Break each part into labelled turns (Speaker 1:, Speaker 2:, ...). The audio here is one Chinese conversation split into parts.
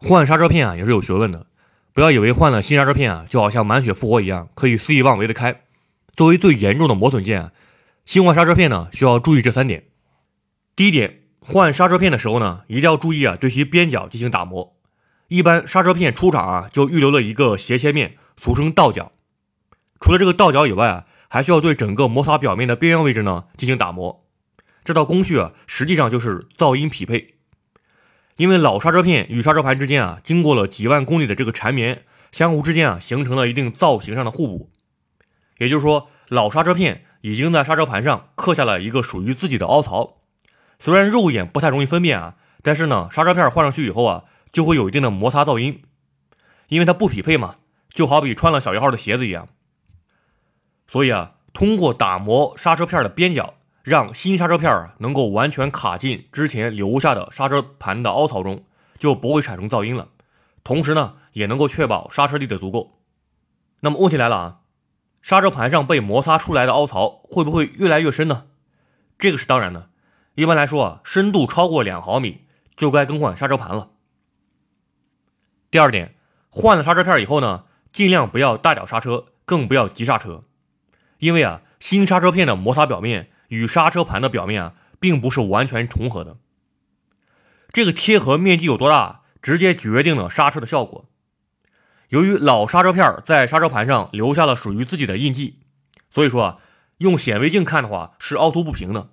Speaker 1: 换刹车片啊也是有学问的，不要以为换了新刹车片啊就好像满血复活一样，可以肆意妄为的开。作为最严重的磨损件，新换刹车片呢需要注意这三点。第一点，换刹车片的时候呢，一定要注意啊对其边角进行打磨。一般刹车片出厂啊就预留了一个斜切面，俗称倒角。除了这个倒角以外啊，还需要对整个摩擦表面的边缘位置呢进行打磨。这道工序啊实际上就是噪音匹配。因为老刹车片与刹车盘之间啊，经过了几万公里的这个缠绵，相互之间啊，形成了一定造型上的互补。也就是说，老刹车片已经在刹车盘上刻下了一个属于自己的凹槽。虽然肉眼不太容易分辨啊，但是呢，刹车片换上去以后啊，就会有一定的摩擦噪音，因为它不匹配嘛，就好比穿了小一号的鞋子一样。所以啊，通过打磨刹车片的边角。让新刹车片儿能够完全卡进之前留下的刹车盘的凹槽中，就不会产生噪音了。同时呢，也能够确保刹车力的足够。那么问题来了啊，刹车盘上被摩擦出来的凹槽会不会越来越深呢？这个是当然的。一般来说啊，深度超过两毫米就该更换刹车盘了。第二点，换了刹车片以后呢，尽量不要大脚刹车，更不要急刹车，因为啊，新刹车片的摩擦表面。与刹车盘的表面啊，并不是完全重合的。这个贴合面积有多大，直接决定了刹车的效果。由于老刹车片在刹车盘上留下了属于自己的印记，所以说啊，用显微镜看的话是凹凸不平的。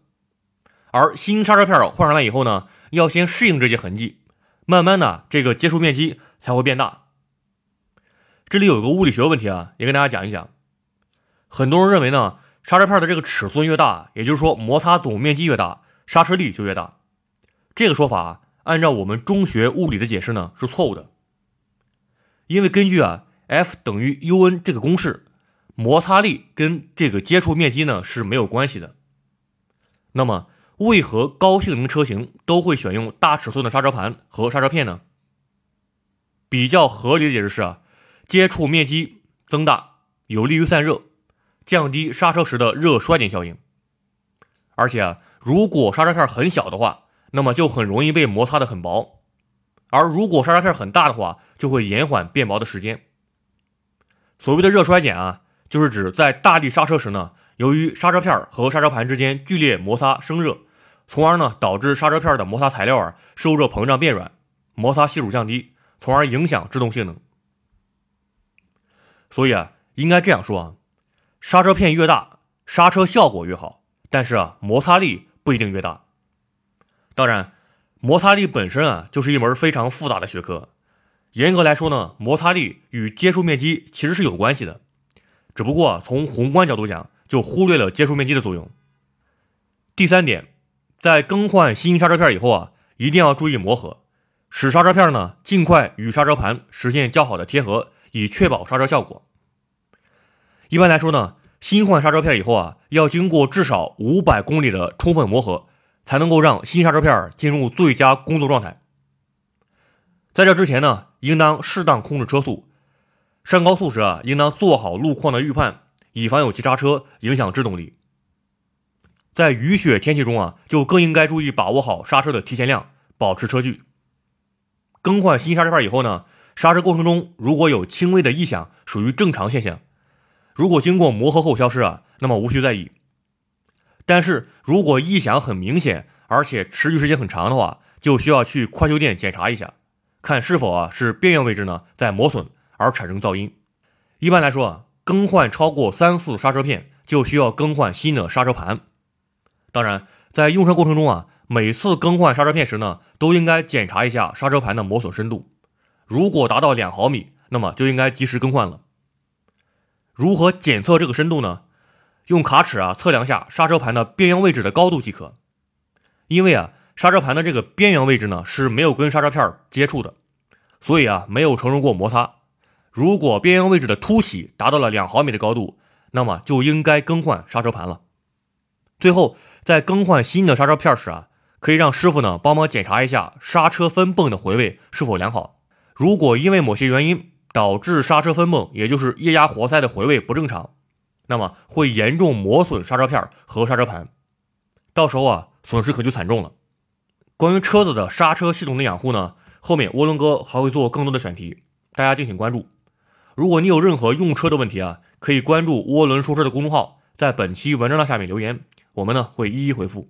Speaker 1: 而新刹车片换上来以后呢，要先适应这些痕迹，慢慢的这个接触面积才会变大。这里有个物理学问题啊，也跟大家讲一讲。很多人认为呢。刹车片的这个尺寸越大，也就是说摩擦总面积越大，刹车力就越大。这个说法按照我们中学物理的解释呢是错误的，因为根据啊 F 等于 U N 这个公式，摩擦力跟这个接触面积呢是没有关系的。那么为何高性能车型都会选用大尺寸的刹车盘和刹车片呢？比较合理的解释是啊，接触面积增大有利于散热。降低刹车时的热衰减效应，而且啊，如果刹车片很小的话，那么就很容易被摩擦的很薄；而如果刹车片很大的话，就会延缓变薄的时间。所谓的热衰减啊，就是指在大力刹车时呢，由于刹车片和刹车盘之间剧烈摩擦生热，从而呢导致刹车片的摩擦材料啊受热膨胀变软，摩擦系数降低，从而影响制动性能。所以啊，应该这样说啊。刹车片越大，刹车效果越好，但是啊，摩擦力不一定越大。当然，摩擦力本身啊，就是一门非常复杂的学科。严格来说呢，摩擦力与接触面积其实是有关系的，只不过从宏观角度讲，就忽略了接触面积的作用。第三点，在更换新刹车片以后啊，一定要注意磨合，使刹车片呢尽快与刹车盘实现较好的贴合，以确保刹车效果。一般来说呢，新换刹车片以后啊，要经过至少五百公里的充分磨合，才能够让新刹车片进入最佳工作状态。在这之前呢，应当适当控制车速，上高速时啊，应当做好路况的预判，以防有急刹车影响制动力。在雨雪天气中啊，就更应该注意把握好刹车的提前量，保持车距。更换新刹车片以后呢，刹车过程中如果有轻微的异响，属于正常现象。如果经过磨合后消失啊，那么无需在意。但是如果异响很明显，而且持续时间很长的话，就需要去快修店检查一下，看是否啊是边缘位置呢在磨损而产生噪音。一般来说啊，更换超过三次刹车片就需要更换新的刹车盘。当然，在用车过程中啊，每次更换刹车片时呢，都应该检查一下刹车盘的磨损深度。如果达到两毫米，那么就应该及时更换了。如何检测这个深度呢？用卡尺啊测量下刹车盘的边缘位置的高度即可。因为啊刹车盘的这个边缘位置呢是没有跟刹车片接触的，所以啊没有承受过摩擦。如果边缘位置的凸起达到了两毫米的高度，那么就应该更换刹车盘了。最后在更换新的刹车片时啊，可以让师傅呢帮忙检查一下刹车分泵的回位是否良好。如果因为某些原因，导致刹车分泵，也就是液压活塞的回位不正常，那么会严重磨损刹车片和刹车盘，到时候啊损失可就惨重了。关于车子的刹车系统的养护呢，后面涡轮哥还会做更多的选题，大家敬请关注。如果你有任何用车的问题啊，可以关注涡轮说车的公众号，在本期文章的下面留言，我们呢会一一回复。